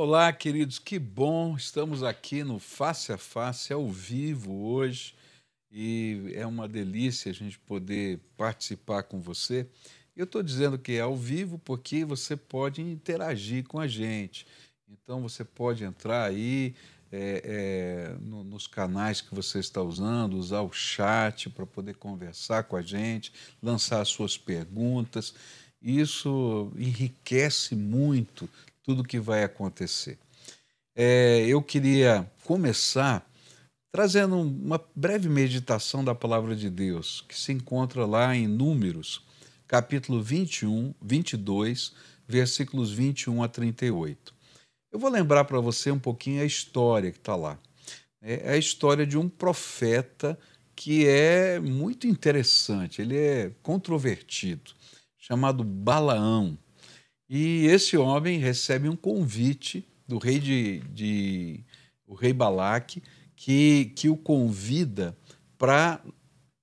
Olá, queridos, que bom! Estamos aqui no Face a Face, ao vivo hoje, e é uma delícia a gente poder participar com você. Eu estou dizendo que é ao vivo porque você pode interagir com a gente. Então, você pode entrar aí é, é, no, nos canais que você está usando, usar o chat para poder conversar com a gente, lançar suas perguntas. Isso enriquece muito tudo que vai acontecer. É, eu queria começar trazendo uma breve meditação da palavra de Deus, que se encontra lá em Números, capítulo 21, 22, versículos 21 a 38. Eu vou lembrar para você um pouquinho a história que está lá. É a história de um profeta que é muito interessante, ele é controvertido, chamado Balaão. E esse homem recebe um convite do rei de, de o rei Balaque, que, que o convida para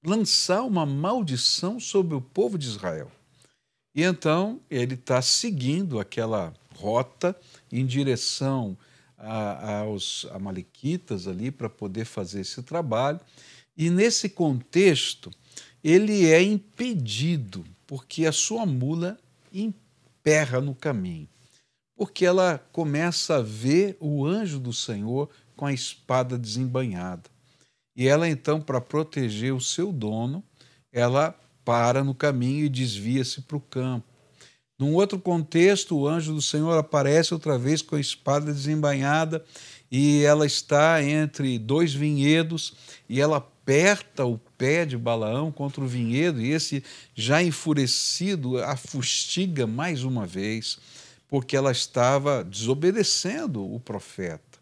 lançar uma maldição sobre o povo de Israel. E então ele está seguindo aquela rota em direção a, aos amalequitas ali para poder fazer esse trabalho. E nesse contexto, ele é impedido, porque a sua mula impede emperra no caminho, porque ela começa a ver o anjo do Senhor com a espada desembanhada. E ela então, para proteger o seu dono, ela para no caminho e desvia-se para o campo. Num outro contexto, o anjo do Senhor aparece outra vez com a espada desembainhada e ela está entre dois vinhedos e ela aperta o pé de Balaão contra o vinhedo e esse, já enfurecido, a fustiga mais uma vez, porque ela estava desobedecendo o profeta.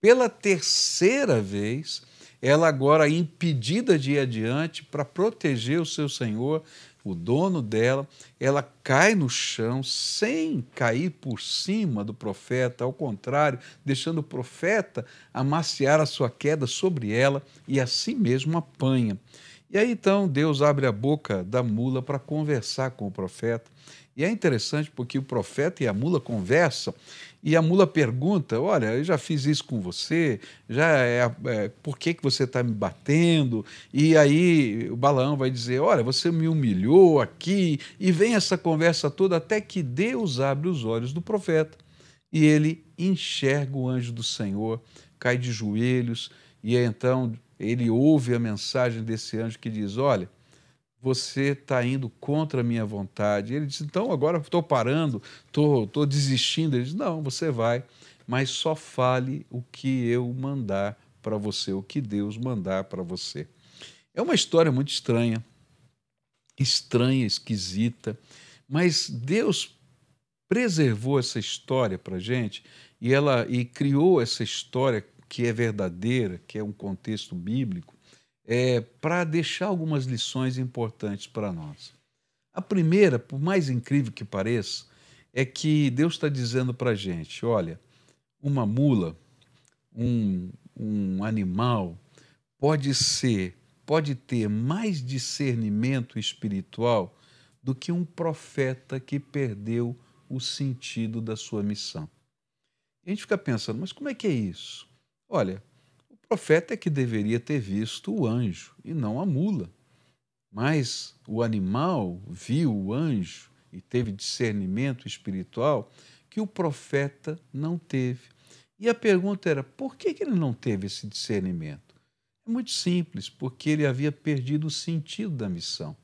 Pela terceira vez, ela agora impedida de ir adiante para proteger o seu senhor, o dono dela, ela cai no chão sem cair por cima do profeta, ao contrário, deixando o profeta amaciar a sua queda sobre ela e assim mesmo apanha. E aí então Deus abre a boca da mula para conversar com o profeta. E é interessante porque o profeta e a mula conversam e a mula pergunta: Olha, eu já fiz isso com você, já é, é por que, que você está me batendo? E aí o Balaão vai dizer: Olha, você me humilhou aqui, e vem essa conversa toda até que Deus abre os olhos do profeta e ele enxerga o anjo do Senhor, cai de joelhos, e então ele ouve a mensagem desse anjo que diz: Olha você está indo contra a minha vontade. Ele diz, então agora estou parando, estou desistindo. Ele diz, não, você vai, mas só fale o que eu mandar para você, o que Deus mandar para você. É uma história muito estranha, estranha, esquisita, mas Deus preservou essa história para gente e ela e criou essa história que é verdadeira, que é um contexto bíblico é, para deixar algumas lições importantes para nós. A primeira, por mais incrível que pareça, é que Deus está dizendo para a gente: olha, uma mula, um, um animal, pode ser, pode ter mais discernimento espiritual do que um profeta que perdeu o sentido da sua missão. E a gente fica pensando, mas como é que é isso? Olha, profeta é que deveria ter visto o anjo e não a mula. Mas o animal viu o anjo e teve discernimento espiritual que o profeta não teve. E a pergunta era: por que ele não teve esse discernimento? É muito simples, porque ele havia perdido o sentido da missão.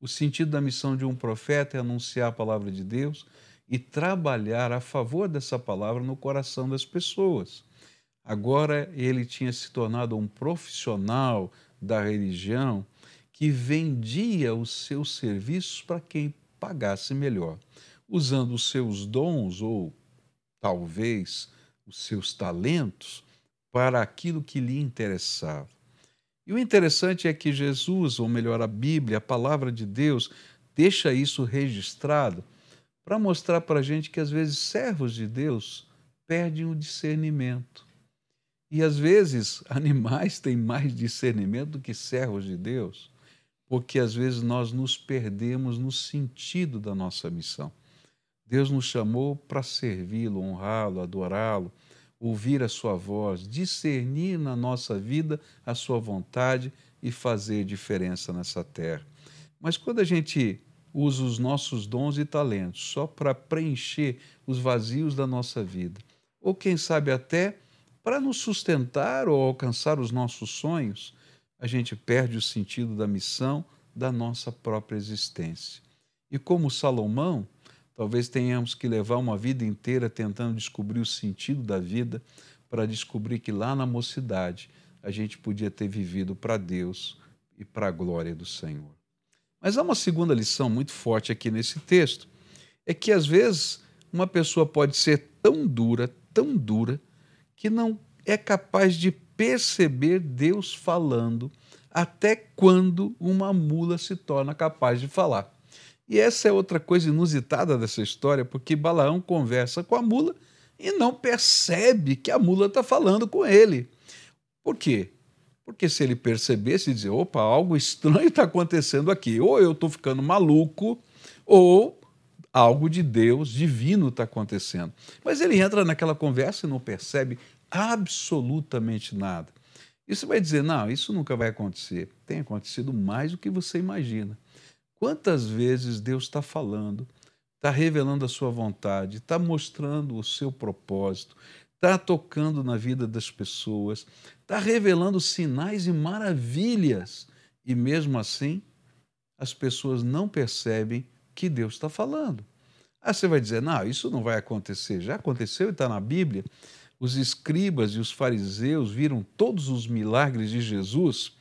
O sentido da missão de um profeta é anunciar a palavra de Deus e trabalhar a favor dessa palavra no coração das pessoas. Agora ele tinha se tornado um profissional da religião que vendia os seus serviços para quem pagasse melhor, usando os seus dons ou talvez os seus talentos para aquilo que lhe interessava. E o interessante é que Jesus, ou melhor, a Bíblia, a palavra de Deus, deixa isso registrado para mostrar para a gente que às vezes servos de Deus perdem o discernimento. E às vezes animais têm mais discernimento do que servos de Deus, porque às vezes nós nos perdemos no sentido da nossa missão. Deus nos chamou para servi-lo, honrá-lo, adorá-lo, ouvir a sua voz, discernir na nossa vida a sua vontade e fazer diferença nessa terra. Mas quando a gente usa os nossos dons e talentos só para preencher os vazios da nossa vida, ou quem sabe até para nos sustentar ou alcançar os nossos sonhos, a gente perde o sentido da missão da nossa própria existência. E como Salomão, talvez tenhamos que levar uma vida inteira tentando descobrir o sentido da vida para descobrir que lá na mocidade a gente podia ter vivido para Deus e para a glória do Senhor. Mas há uma segunda lição muito forte aqui nesse texto, é que às vezes uma pessoa pode ser tão dura, tão dura, que não é capaz de perceber Deus falando até quando uma mula se torna capaz de falar. E essa é outra coisa inusitada dessa história, porque Balaão conversa com a mula e não percebe que a mula está falando com ele. Por quê? Porque se ele percebesse e dizer, opa, algo estranho está acontecendo aqui, ou eu estou ficando maluco, ou algo de Deus divino está acontecendo. Mas ele entra naquela conversa e não percebe absolutamente nada. Isso vai dizer, não, isso nunca vai acontecer. Tem acontecido mais do que você imagina. Quantas vezes Deus está falando, está revelando a sua vontade, está mostrando o seu propósito, está tocando na vida das pessoas, está revelando sinais e maravilhas. E mesmo assim, as pessoas não percebem que Deus está falando. Aí você vai dizer, não, isso não vai acontecer. Já aconteceu e está na Bíblia os escribas e os fariseus viram todos os milagres de Jesus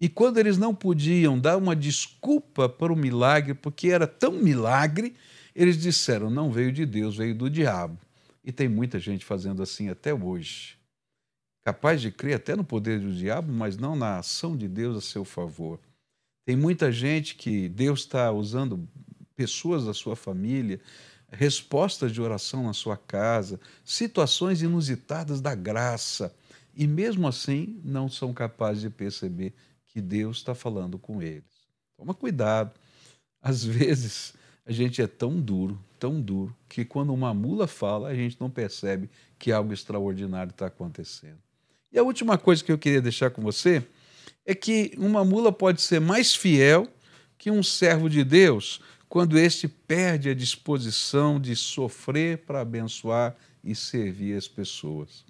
e quando eles não podiam dar uma desculpa para o milagre, porque era tão milagre, eles disseram: não veio de Deus, veio do diabo. E tem muita gente fazendo assim até hoje. Capaz de crer até no poder do diabo, mas não na ação de Deus a seu favor. Tem muita gente que Deus está usando pessoas da sua família, respostas de oração na sua casa, situações inusitadas da graça, e mesmo assim não são capazes de perceber que Deus está falando com eles. Toma cuidado. Às vezes a gente é tão duro, tão duro, que quando uma mula fala, a gente não percebe que algo extraordinário está acontecendo. E a última coisa que eu queria deixar com você é que uma mula pode ser mais fiel que um servo de Deus quando este perde a disposição de sofrer para abençoar e servir as pessoas.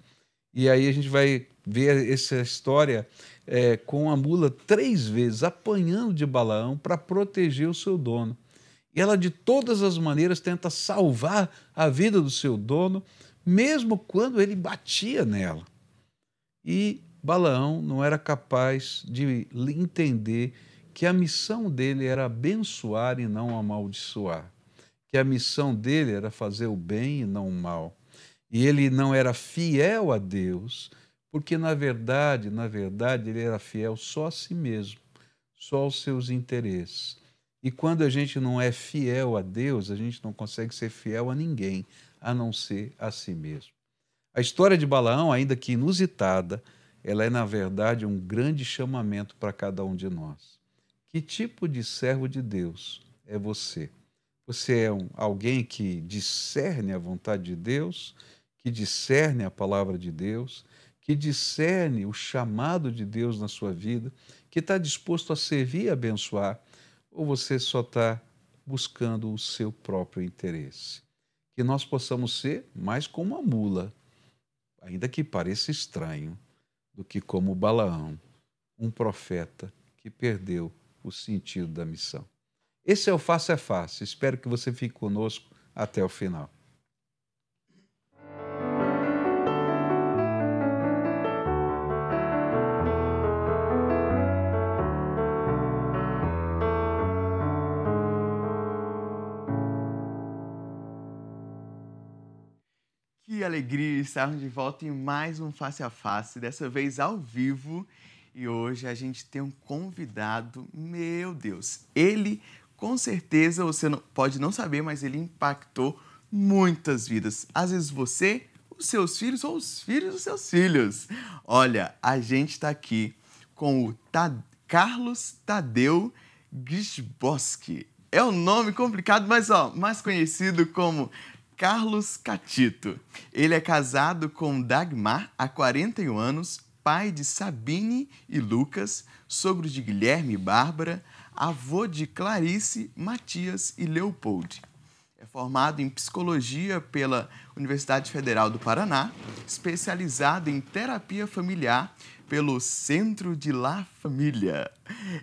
E aí a gente vai ver essa história é, com a mula três vezes apanhando de Balaão para proteger o seu dono. E ela, de todas as maneiras, tenta salvar a vida do seu dono, mesmo quando ele batia nela. E Balaão não era capaz de entender que a missão dele era abençoar e não amaldiçoar, que a missão dele era fazer o bem e não o mal. E ele não era fiel a Deus, porque na verdade, na verdade, ele era fiel só a si mesmo, só aos seus interesses. E quando a gente não é fiel a Deus, a gente não consegue ser fiel a ninguém, a não ser a si mesmo. A história de Balaão, ainda que inusitada, ela é, na verdade, um grande chamamento para cada um de nós. Que tipo de servo de Deus é você? Você é um, alguém que discerne a vontade de Deus, que discerne a palavra de Deus, que discerne o chamado de Deus na sua vida, que está disposto a servir e abençoar, ou você só está buscando o seu próprio interesse? Que nós possamos ser mais como a mula, ainda que pareça estranho, do que como Balaão, um profeta que perdeu o sentido da missão. Esse é o Face a Face. Espero que você fique conosco até o final. Que alegria estarmos de volta em mais um Face a Face, dessa vez ao vivo e hoje a gente tem um convidado, meu Deus, ele com certeza você não, pode não saber, mas ele impactou muitas vidas. Às vezes você, os seus filhos ou os filhos dos seus filhos. Olha, a gente está aqui com o Tad, Carlos Tadeu Grisboski. É um nome complicado, mas ó, mais conhecido como Carlos Catito. Ele é casado com Dagmar há 41 anos, pai de Sabine e Lucas, sogro de Guilherme e Bárbara, avô de Clarice, Matias e Leopold. É formado em psicologia pela Universidade Federal do Paraná, especializado em terapia familiar pelo Centro de La Família,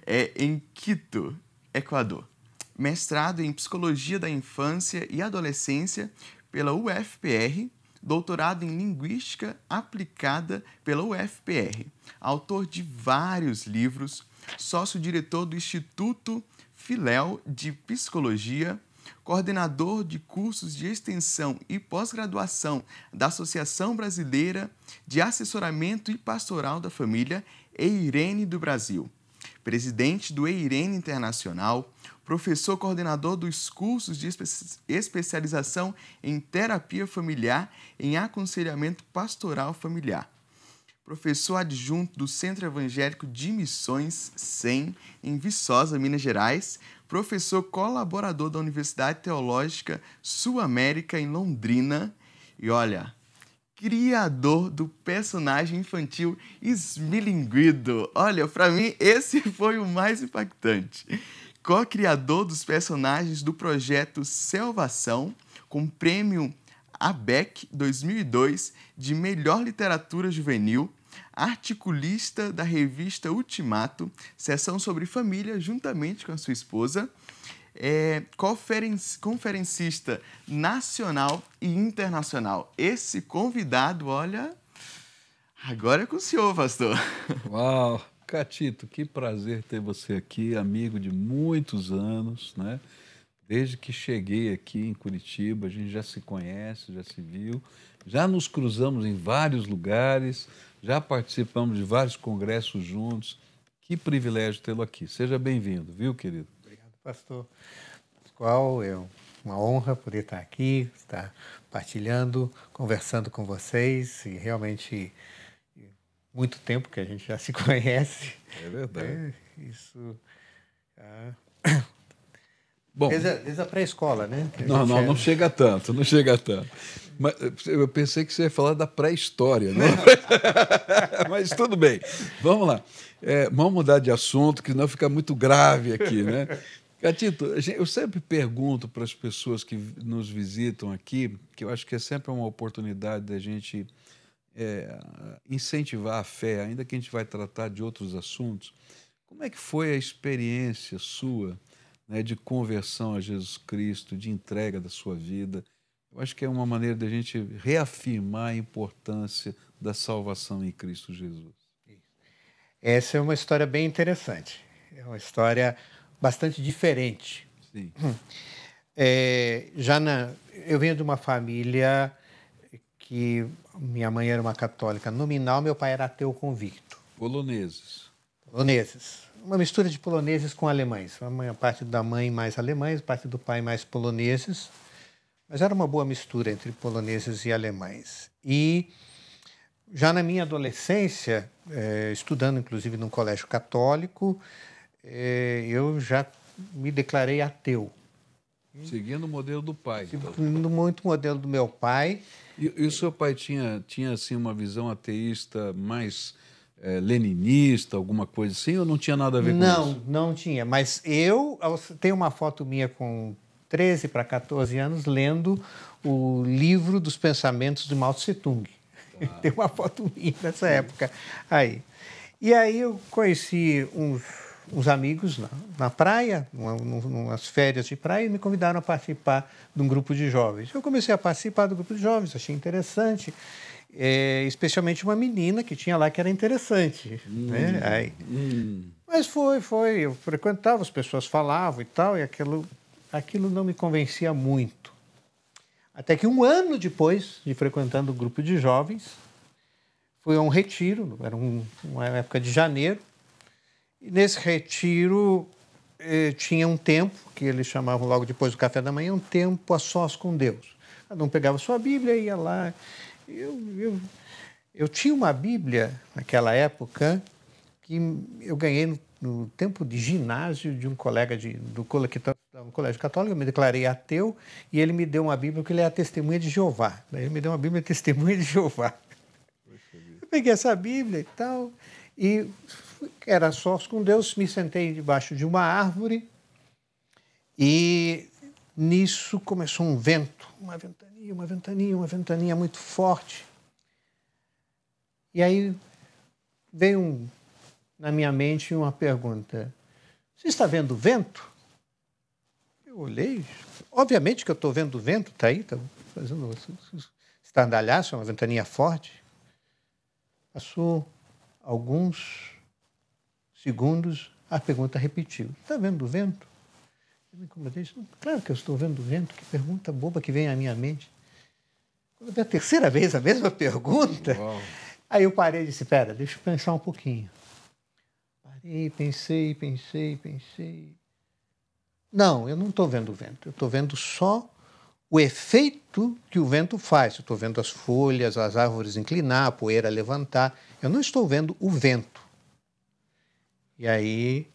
é em Quito, Equador. Mestrado em psicologia da infância e adolescência pela UFPR, doutorado em linguística aplicada pela UFPR. Autor de vários livros, sócio-diretor do Instituto Filéu de Psicologia, coordenador de cursos de extensão e pós-graduação da Associação Brasileira de Assessoramento e Pastoral da Família, EIRENE do Brasil, presidente do EIRENE Internacional, professor coordenador dos cursos de especialização em terapia familiar em aconselhamento pastoral familiar professor adjunto do Centro Evangélico de Missões, SEM, em Viçosa, Minas Gerais, professor colaborador da Universidade Teológica Sul-América, em Londrina, e olha, criador do personagem infantil Smilinguido. Olha, para mim esse foi o mais impactante. Co-criador dos personagens do projeto Selvação, com prêmio ABEC 2002 de Melhor Literatura Juvenil, articulista da revista Ultimato, seção sobre família, juntamente com a sua esposa, é, conferencista nacional e internacional. Esse convidado, olha, agora é com o senhor, pastor. Uau! Catito, que prazer ter você aqui, amigo de muitos anos, né? Desde que cheguei aqui em Curitiba, a gente já se conhece, já se viu, já nos cruzamos em vários lugares, já participamos de vários congressos juntos. Que privilégio tê-lo aqui. Seja bem-vindo, viu, querido? Obrigado, pastor. Qual é uma honra poder estar aqui, estar partilhando, conversando com vocês e realmente muito tempo que a gente já se conhece. É verdade. É, isso. Ah, Bom, desde a, desde a pré-escola, né? Não, não, é... não chega tanto, não chega tanto. Mas eu pensei que você ia falar da pré-história, né? Mas tudo bem. Vamos lá. É, vamos mudar de assunto, que não fica muito grave aqui, né? Gatito, eu sempre pergunto para as pessoas que nos visitam aqui, que eu acho que é sempre uma oportunidade da gente é, incentivar a fé, ainda que a gente vai tratar de outros assuntos. Como é que foi a experiência sua? né, de conversão a Jesus Cristo, de entrega da sua vida. Eu acho que é uma maneira da gente reafirmar a importância da salvação em Cristo Jesus. Essa é uma história bem interessante. É uma história bastante diferente. Sim. É, já na, eu venho de uma família que minha mãe era uma católica nominal, meu pai era ateu convicto. Poloneses. Poloneses uma mistura de poloneses com alemães. A parte da mãe mais alemães, parte do pai mais poloneses. Mas era uma boa mistura entre poloneses e alemães. E já na minha adolescência, é, estudando inclusive num colégio católico, é, eu já me declarei ateu. Seguindo o modelo do pai. Então. Seguindo muito o modelo do meu pai. E, e o seu pai tinha, tinha assim, uma visão ateísta mais é, leninista, alguma coisa assim, ou não tinha nada a ver com não, isso? Não, não tinha. Mas eu tenho uma foto minha com 13 para 14 anos lendo o livro dos pensamentos de Mao Tse Tung. Tá. Tem uma foto minha nessa época aí. E aí eu conheci uns, uns amigos na, na praia, umas férias de praia, e me convidaram a participar de um grupo de jovens. Eu comecei a participar do grupo de jovens, achei interessante é, especialmente uma menina que tinha lá que era interessante. Hum, né? Aí, hum. Mas foi, foi. Eu frequentava, as pessoas falavam e tal, e aquilo, aquilo não me convencia muito. Até que um ano depois de frequentando o grupo de jovens, fui a um retiro, era um, uma época de janeiro, nesse retiro eh, tinha um tempo, que eles chamavam logo depois do café da manhã, um tempo a sós com Deus. Cada um pegava sua Bíblia e ia lá eu, eu, eu tinha uma Bíblia naquela época que eu ganhei no, no tempo de ginásio de um colega de, do um colégio católico, eu me declarei ateu e ele me deu uma Bíblia porque ele é a testemunha de Jeová. Ele me deu uma Bíblia testemunha de Jeová. Eu peguei essa Bíblia e tal, e era sós com Deus, me sentei debaixo de uma árvore e nisso começou um vento, uma ventania, uma ventania, uma ventania muito forte. E aí veio um, na minha mente uma pergunta: Você está vendo vento? Eu olhei, obviamente que eu estou vendo vento, está aí, está fazendo estardalhaço, uma ventania forte. Passou alguns segundos, a pergunta repetiu: Está vendo o vento? Eu me incomodei. Claro que eu estou vendo o vento, que pergunta boba que vem à minha mente. Quando é a terceira vez a mesma pergunta, Uau. aí eu parei e disse: Espera, deixa eu pensar um pouquinho. Parei, pensei, pensei, pensei. Não, eu não estou vendo o vento, eu estou vendo só o efeito que o vento faz. Eu estou vendo as folhas, as árvores inclinar, a poeira levantar. Eu não estou vendo o vento. E aí,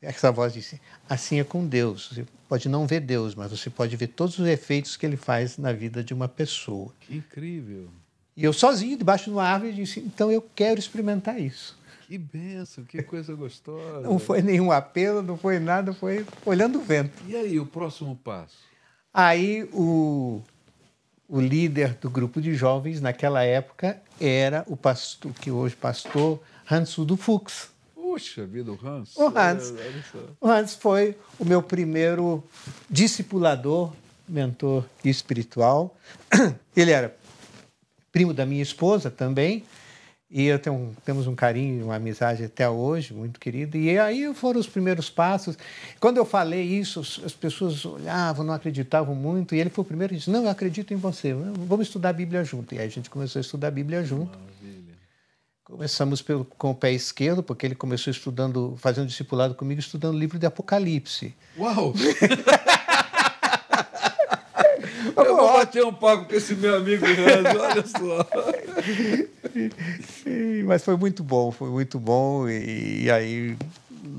essa voz disse: assim é com Deus. Você pode não ver Deus, mas você pode ver todos os efeitos que ele faz na vida de uma pessoa. Que incrível! E eu sozinho, debaixo de uma árvore, disse: então eu quero experimentar isso. Que benção, que coisa gostosa. Não foi nenhum apelo, não foi nada, foi olhando o vento. E aí, o próximo passo? Aí o, o líder do grupo de jovens naquela época era o pastor, que hoje pastor, Hans Udo Fuchs. Puxa vida, o Hans. O Hans. O Hans foi o meu primeiro discipulador, mentor espiritual. Ele era primo da minha esposa também. E eu tenho, temos um carinho, uma amizade até hoje, muito querido. E aí foram os primeiros passos. Quando eu falei isso, as pessoas olhavam, não acreditavam muito. E ele foi o primeiro e disse: Não, eu acredito em você, vamos estudar a Bíblia junto. E aí a gente começou a estudar a Bíblia junto. Começamos pelo, com o pé esquerdo, porque ele começou estudando, fazendo discipulado comigo, estudando o livro de Apocalipse. Uau! Eu vou bater um papo com esse meu amigo Hans, olha só. Mas foi muito bom, foi muito bom. E, e aí,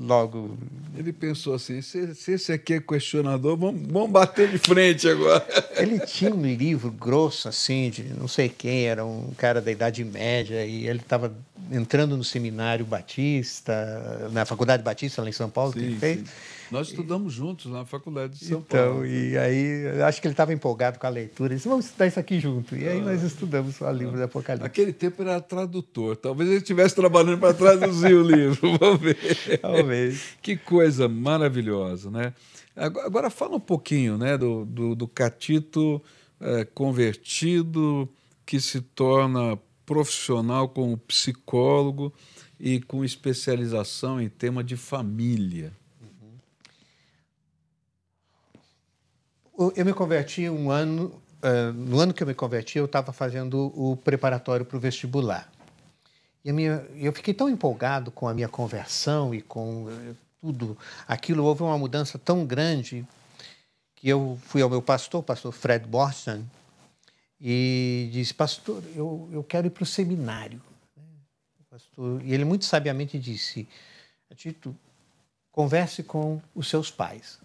logo. Ele pensou assim: se, se, esse aqui é questionador, vamos, vamos bater de frente agora. Ele tinha um livro grosso, assim, de não sei quem, era um cara da Idade Média, e ele estava entrando no seminário Batista, na Faculdade Batista, lá em São Paulo, sim, que ele fez. Sim. Nós estudamos juntos na Faculdade de São então, Paulo. Então, e aí, acho que ele estava empolgado com a leitura. Ele disse, vamos estudar isso aqui junto. E aí nós ah. estudamos o livro ah. do Apocalipse. Naquele tempo era tradutor. Talvez ele estivesse trabalhando para traduzir o livro. Vamos ver. Talvez. que coisa maravilhosa, né? Agora fala um pouquinho né, do, do, do Catito é, convertido, que se torna profissional como psicólogo e com especialização em tema de família. eu me converti um ano. Uh, no ano que eu me converti, eu estava fazendo o preparatório para o vestibular. E minha, eu fiquei tão empolgado com a minha conversão e com uh, tudo aquilo. Houve uma mudança tão grande que eu fui ao meu pastor, o pastor Fred Borson, e disse: Pastor, eu, eu quero ir para o seminário. Pastor, e ele muito sabiamente disse: Tito, converse com os seus pais.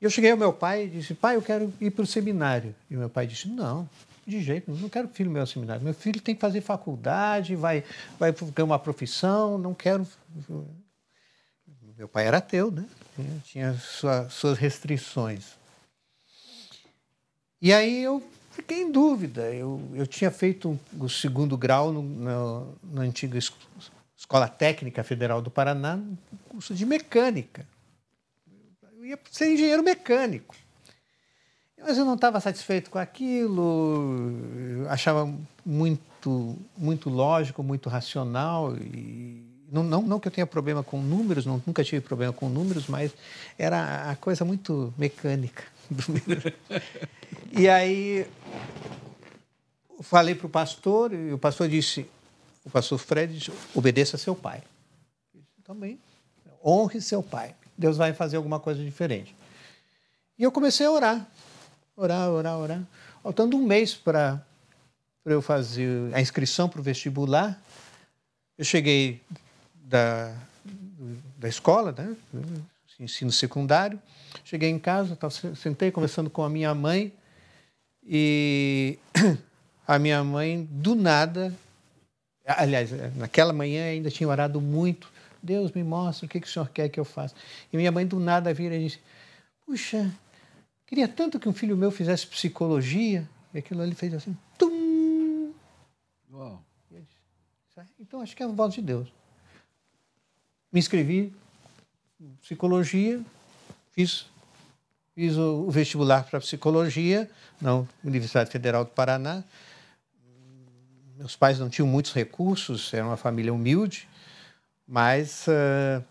E eu cheguei ao meu pai e disse, pai, eu quero ir para o seminário. E meu pai disse, não, de jeito não quero filho meu ao seminário. Meu filho tem que fazer faculdade, vai, vai ter uma profissão, não quero... Meu pai era ateu, né? Tinha sua, suas restrições. E aí eu fiquei em dúvida. Eu, eu tinha feito o segundo grau no, no, na antiga Escola Técnica Federal do Paraná, no curso de mecânica ia ser engenheiro mecânico. Mas eu não estava satisfeito com aquilo, achava muito, muito lógico, muito racional. E não, não, não que eu tenha problema com números, não, nunca tive problema com números, mas era a coisa muito mecânica. E aí falei para o pastor, e o pastor disse, o pastor Fred disse, obedeça seu pai. Também, honre seu pai. Deus vai fazer alguma coisa diferente. E eu comecei a orar, orar, orar, orar. Faltando um mês para eu fazer a inscrição para o vestibular, eu cheguei da, da escola, né? Ensino secundário. Cheguei em casa, sentei conversando com a minha mãe e a minha mãe, do nada, aliás, naquela manhã ainda tinha orado muito. Deus me mostra o que, que o senhor quer que eu faça. E minha mãe, do nada, vira e disse: Puxa, queria tanto que um filho meu fizesse psicologia. E aquilo ali fez assim: Tum! Uau. Então acho que é a voz de Deus. Me inscrevi psicologia, fiz, fiz o vestibular para psicologia na Universidade Federal do Paraná. Meus pais não tinham muitos recursos, era uma família humilde, mas uh,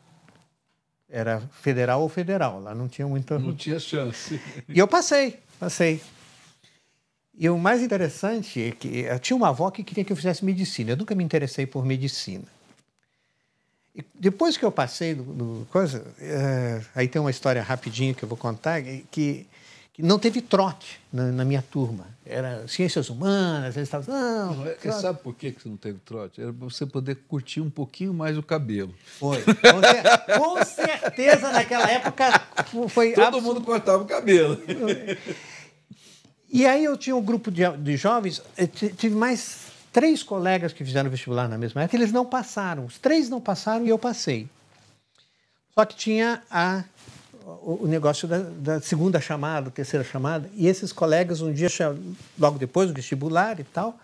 era federal ou federal, lá não tinha muita. Não tinha chance. E eu passei, passei. E o mais interessante é que eu tinha uma avó que queria que eu fizesse medicina. Eu nunca me interessei por medicina. E depois que eu passei do, do coisa, é, aí tem uma história rapidinho que eu vou contar que, que não teve trote na, na, minha turma. Era ciências humanas, eles estavam não. não é, sabe por que você não teve trote? Era para você poder curtir um pouquinho mais o cabelo. Foi. Com, certeza naquela época foi. Todo absolut... mundo cortava o cabelo. E aí eu tinha um grupo de, de jovens, tive mais três colegas que fizeram vestibular na mesma época, eles não passaram. Os três não passaram e eu passei. Só que tinha a, o, o negócio da, da, segunda chamada, terceira chamada, e esses colegas, um dia, logo depois do vestibular e tal,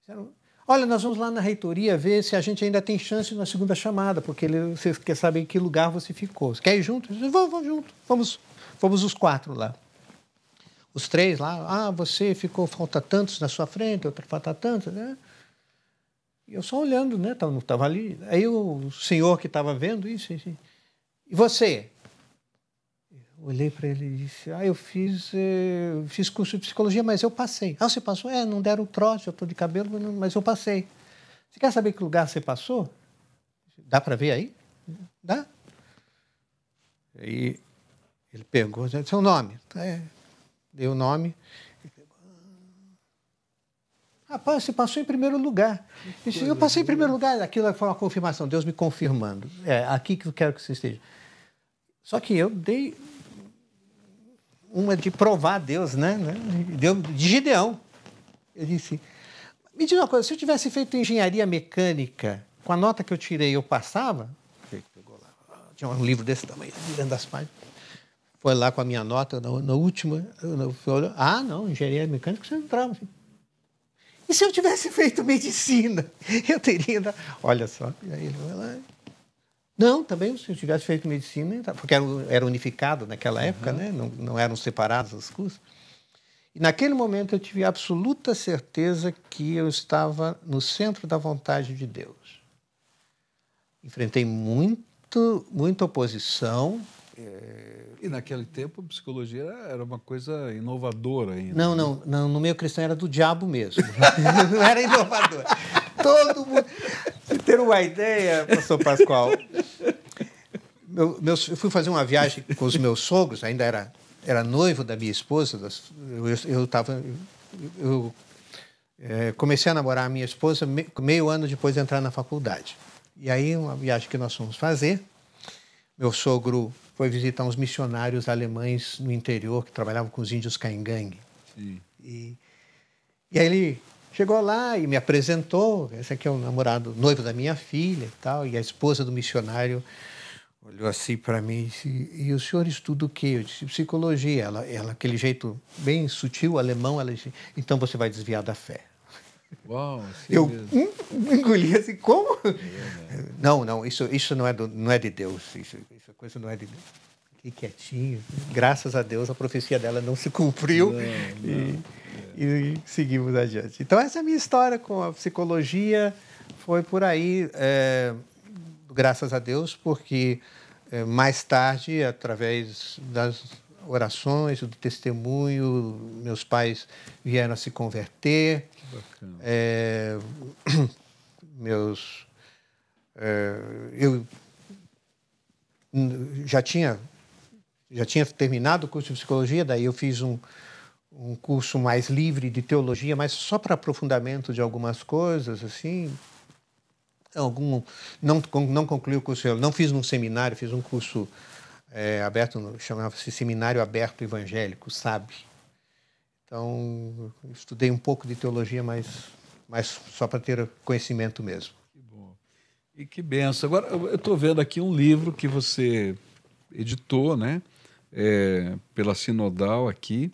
disseram, olha, nós vamos lá na reitoria ver se a gente ainda tem chance na segunda chamada, porque ele, você quer saber em que lugar você ficou. Você quer ir junto? Disse, vamos, vamos junto. Fomos, fomos os quatro lá os três lá, ah, você ficou, falta tantos na sua frente, outra falta tantos, né? E eu só olhando, né? Não estava ali. Aí o senhor que estava vendo isso, isso, e você? Eu olhei para ele e disse, ah, eu fiz, eh, fiz curso de psicologia, mas eu passei. Ah, você passou? É, não deram trote, eu estou de cabelo, mas eu passei. Você quer saber que lugar você passou? Dá para ver aí? Dá? Aí ele pegou, seu nome? É, deu o nome. Rapaz, você passou em primeiro lugar. Eu passei em primeiro lugar. Aquilo foi uma confirmação, Deus me confirmando. É aqui que eu quero que você esteja. Só que eu dei uma de provar a Deus, né? Deu de Gideão. Eu disse, me diz uma coisa, se eu tivesse feito engenharia mecânica, com a nota que eu tirei, eu passava? Tinha um livro desse tamanho, virando as páginas foi lá com a minha nota, na, na última, ah, não, engenharia mecânica você entrava. Assim. E se eu tivesse feito medicina? Eu teria. Olha só. Aí ele foi lá. Não, também se eu tivesse feito medicina, porque era, era unificado naquela época, uhum. né? não, não eram separados os cursos. E naquele momento eu tive absoluta certeza que eu estava no centro da vontade de Deus. Enfrentei muito, muita oposição, é... E naquele tempo a psicologia era uma coisa inovadora ainda. Não, né? não, não no meio cristão era do diabo mesmo. não era inovador. Todo mundo. Ter uma ideia, pastor Pascoal. Meu, meus, eu fui fazer uma viagem com os meus sogros, ainda era, era noivo da minha esposa. Eu estava. Eu, eu é, comecei a namorar a minha esposa meio ano depois de entrar na faculdade. E aí, uma viagem que nós fomos fazer, meu sogro foi visitar uns missionários alemães no interior que trabalhavam com os índios caingangue. E, e aí ele chegou lá e me apresentou. Esse aqui é o namorado, noivo da minha filha e tal. E a esposa do missionário olhou assim para mim e disse: E o senhor estuda o quê? Eu disse: Psicologia. Ela, ela aquele jeito bem sutil, alemão, ela disse: Então você vai desviar da fé. Uau, eu hum, engoli assim, como? É, né? Não, não, isso, isso não, é do, não é de Deus. Isso, isso coisa não é de Deus. Fiquei quietinho. Graças a Deus a profecia dela não se cumpriu. Não, não, e, é. e, seguimos adiante. Então, essa é a minha história com a psicologia. Foi por aí, é, graças a Deus, porque é, mais tarde, através das orações, do testemunho, meus pais vieram a se converter. É, meus. É, eu já tinha, já tinha terminado o curso de psicologia, daí eu fiz um, um curso mais livre de teologia, mas só para aprofundamento de algumas coisas, assim. Algum, não, não concluí o curso, não fiz num seminário, fiz um curso é, aberto, chamava-se Seminário Aberto Evangélico, sabe? Então, estudei um pouco de teologia, mas, mas só para ter conhecimento mesmo. Que bom. E que benção. Agora, eu estou vendo aqui um livro que você editou, né? É, pela Sinodal aqui.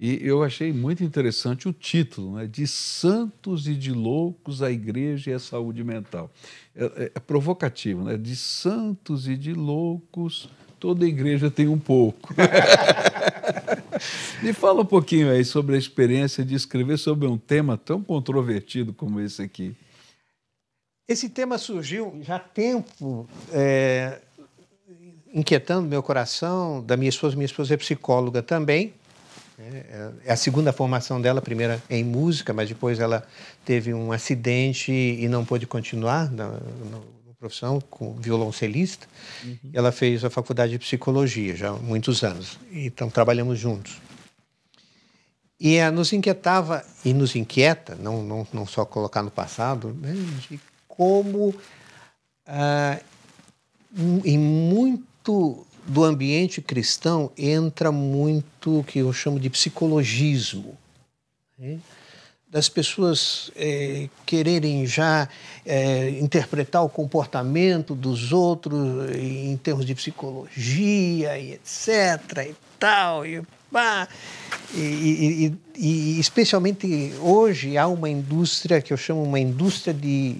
E eu achei muito interessante o título, né? De Santos e de Loucos, a Igreja e a Saúde Mental. É, é, é provocativo, né? De santos e de loucos, toda igreja tem um pouco. Me fala um pouquinho aí sobre a experiência de escrever sobre um tema tão controvertido como esse aqui. Esse tema surgiu já há tempo, é, inquietando meu coração, da minha esposa. Minha esposa é psicóloga também. É, é a segunda formação dela, a primeira em música, mas depois ela teve um acidente e não pôde continuar na, profissão, com violoncelista. Uhum. Ela fez a faculdade de psicologia já há muitos anos. Então trabalhamos juntos. E uh, nos inquietava, e nos inquieta, não, não, não só colocar no passado, né, de como uh, em muito do ambiente cristão entra muito o que eu chamo de psicologismo. Né? Das pessoas é, quererem já é, interpretar o comportamento dos outros em termos de psicologia e etc. e tal, e pá. E, e, e, especialmente hoje há uma indústria que eu chamo uma indústria de,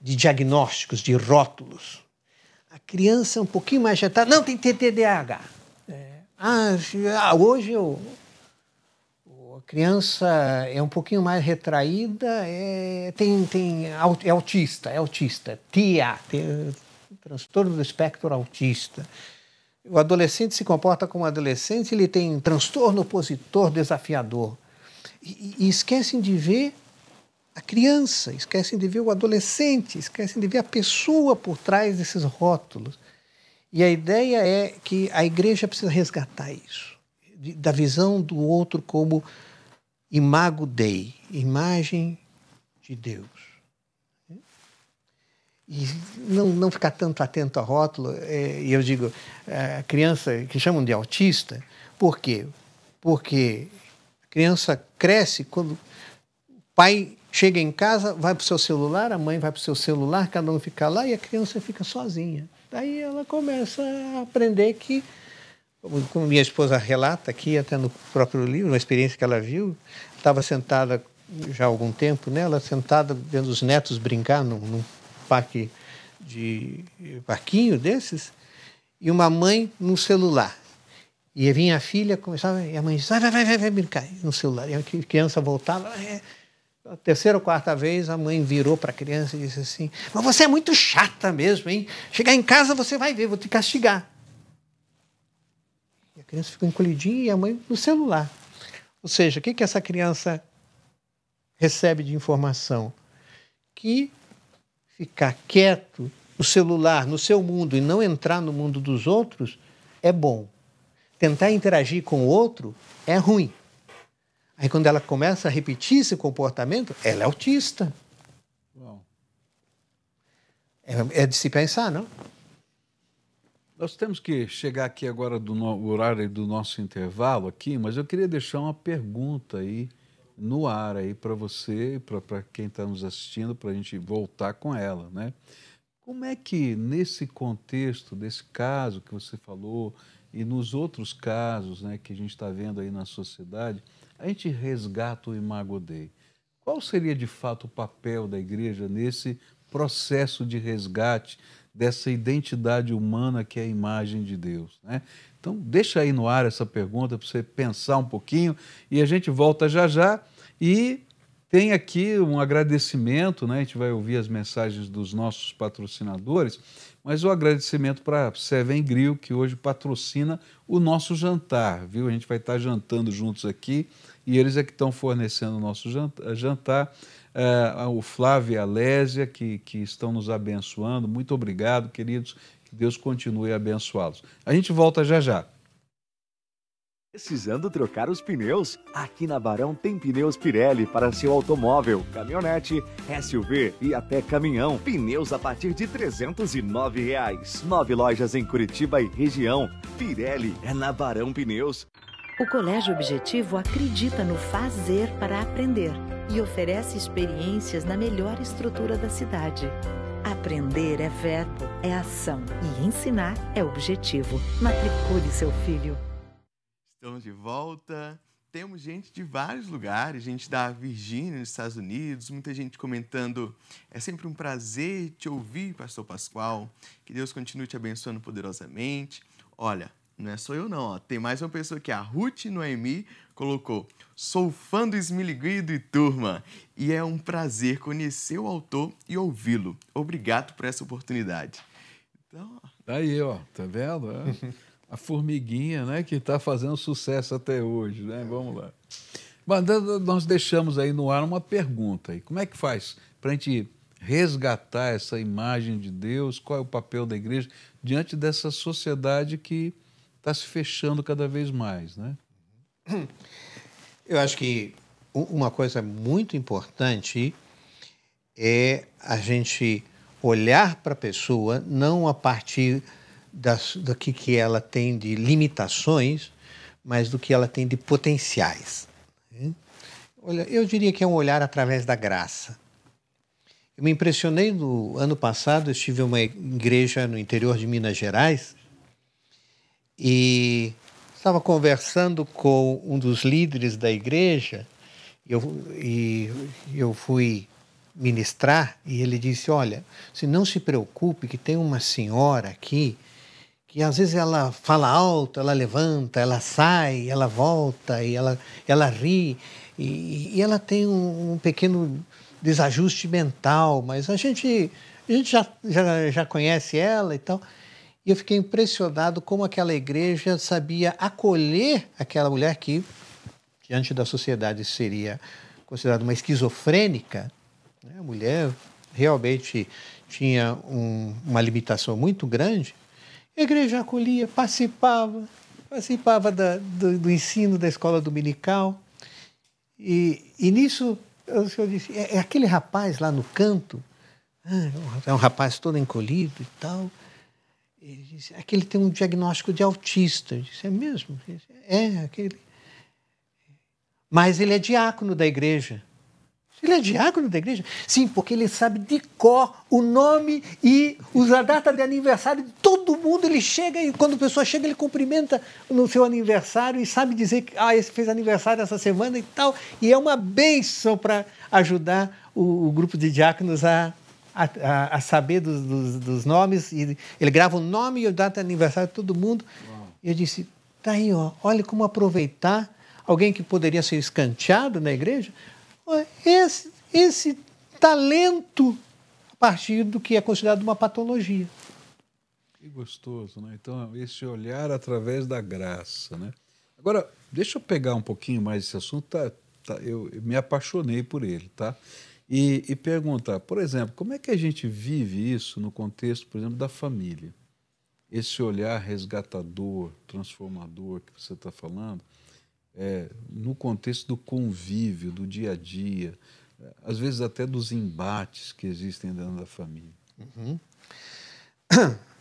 de diagnósticos, de rótulos. A criança um pouquinho mais agitada, não, tem TDAH. É. Ah, ah, hoje eu criança é um pouquinho mais retraída, é, tem, tem, é autista, é autista, TIA, tem transtorno do espectro autista. O adolescente se comporta como adolescente, ele tem transtorno opositor desafiador. E, e esquecem de ver a criança, esquecem de ver o adolescente, esquecem de ver a pessoa por trás desses rótulos. E a ideia é que a igreja precisa resgatar isso, da visão do outro como Imago Dei, imagem de Deus. E não, não ficar tanto atento a rótulo. É, eu digo, a criança que chamam de autista, por quê? Porque a criança cresce quando o pai chega em casa, vai para o seu celular, a mãe vai para o seu celular, cada um fica lá e a criança fica sozinha. Daí ela começa a aprender que como minha esposa relata aqui, até no próprio livro, uma experiência que ela viu, estava sentada já há algum tempo, né? ela sentada vendo os netos brincar num, num parque de parquinho desses, e uma mãe no celular. E vinha a filha, começava, e a mãe disse, vai, vai, vai, vai brincar no celular. E a criança voltava, é, a terceira ou quarta vez, a mãe virou para a criança e disse assim: Mas você é muito chata mesmo, hein? Chegar em casa você vai ver, vou te castigar criança ficou encolhidinha e a mãe no celular. Ou seja, o que, que essa criança recebe de informação? Que ficar quieto no celular, no seu mundo e não entrar no mundo dos outros é bom. Tentar interagir com o outro é ruim. Aí quando ela começa a repetir esse comportamento, ela é autista. É, é de se pensar, não? Nós temos que chegar aqui agora do no, horário do nosso intervalo aqui, mas eu queria deixar uma pergunta aí no ar aí para você, para quem está nos assistindo, para a gente voltar com ela, né? Como é que nesse contexto desse caso que você falou e nos outros casos, né, que a gente está vendo aí na sociedade, a gente resgata o Imago Dei? Qual seria de fato o papel da igreja nesse processo de resgate dessa identidade humana que é a imagem de Deus. Né? Então, deixa aí no ar essa pergunta para você pensar um pouquinho e a gente volta já já. E tem aqui um agradecimento, né? a gente vai ouvir as mensagens dos nossos patrocinadores, mas o agradecimento para a Seven Grill, que hoje patrocina o nosso jantar, viu? A gente vai estar jantando juntos aqui e eles é que estão fornecendo o nosso jantar uh, o Flávio e a Lésia, que, que estão nos abençoando. Muito obrigado, queridos. Que Deus continue a abençoá-los. A gente volta já já. Precisando trocar os pneus? Aqui na Barão tem pneus Pirelli para seu automóvel, caminhonete, SUV e até caminhão. Pneus a partir de 309 reais. Nove lojas em Curitiba e região. Pirelli é na Barão Pneus. O Colégio Objetivo acredita no fazer para aprender e oferece experiências na melhor estrutura da cidade. Aprender é verbo, é ação e ensinar é objetivo. Matricule seu filho. Estamos de volta. Temos gente de vários lugares, gente da Virgínia, nos Estados Unidos, muita gente comentando. É sempre um prazer te ouvir, Pastor Pascoal. Que Deus continue te abençoando poderosamente. Olha, não é só eu não, ó. tem mais uma pessoa que a Ruth Noemi colocou. Sou fã do Esmiliguido e turma, e é um prazer conhecer o autor e ouvi-lo. Obrigado por essa oportunidade. Então, tá aí, ó, tá vendo? É. a formiguinha, né, que está fazendo sucesso até hoje, né? Vamos lá. Mas nós deixamos aí no ar uma pergunta aí. Como é que faz para a gente resgatar essa imagem de Deus? Qual é o papel da igreja diante dessa sociedade que está se fechando cada vez mais, né? Eu acho que uma coisa muito importante é a gente olhar para a pessoa não a partir das, do que, que ela tem de limitações, mas do que ela tem de potenciais. Olha, eu diria que é um olhar através da graça. Eu me impressionei no ano passado, estive em uma igreja no interior de Minas Gerais e estava conversando com um dos líderes da igreja eu, e eu fui ministrar e ele disse: Olha, se não se preocupe, que tem uma senhora aqui que às vezes ela fala alto, ela levanta, ela sai, ela volta e ela, ela ri e, e ela tem um, um, pequeno desajuste mental, mas a gente, a gente já, já, já conhece ela e tal. E eu fiquei impressionado como aquela igreja sabia acolher aquela mulher que, diante da sociedade, seria considerada uma esquizofrênica. Né? A mulher realmente tinha um, uma limitação muito grande a igreja acolhia, participava, participava da, do, do, ensino da escola dominical. E, e nisso, o senhor disse, é, é, aquele rapaz lá no canto, ah, é um rapaz todo encolhido e tal. Ele disse, aquele tem um diagnóstico de autista. Eu disse, é mesmo? Disse, é, aquele. Mas ele é diácono da igreja. Ele é diácono da igreja? Sim, porque ele sabe de cor o nome e a data de aniversário de todo mundo. Ele chega e quando a pessoa chega, ele cumprimenta no seu aniversário e sabe dizer que ah, esse fez aniversário essa semana e tal. E é uma bênção para ajudar o, o, grupo de diáconos a, a, a saber dos, dos, dos, nomes. E ele grava o nome e a data de aniversário de todo mundo. Uau. E eu disse, tá aí, ó, olha como aproveitar alguém que poderia ser escanteado na igreja esse, esse talento a partir do que é considerado uma patologia. Que gostoso, né? Então, esse olhar através da graça, né? Agora, deixa eu pegar um pouquinho mais esse assunto, tá, tá, eu, eu me apaixonei por ele, tá? E, e, perguntar, por exemplo, como é que a gente vive isso no contexto, por exemplo, da família? Esse olhar resgatador, transformador que você está falando, é, no contexto do convívio, do dia a dia, às vezes até dos embates que existem dentro da família. Uhum.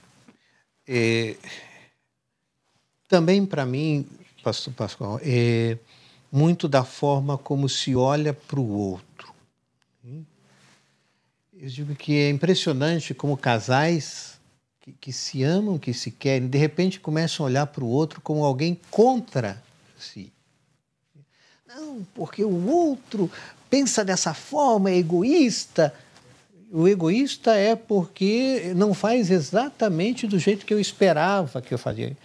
É, também para mim, Pastor Pascoal, é muito da forma como se olha para o outro. Eu digo que é impressionante como casais que, que se amam, que se querem, de repente começam a olhar para o outro como alguém contra si. Não, porque o outro pensa dessa forma, é egoísta. O egoísta é porque não faz exatamente do jeito que eu esperava que eu fazia.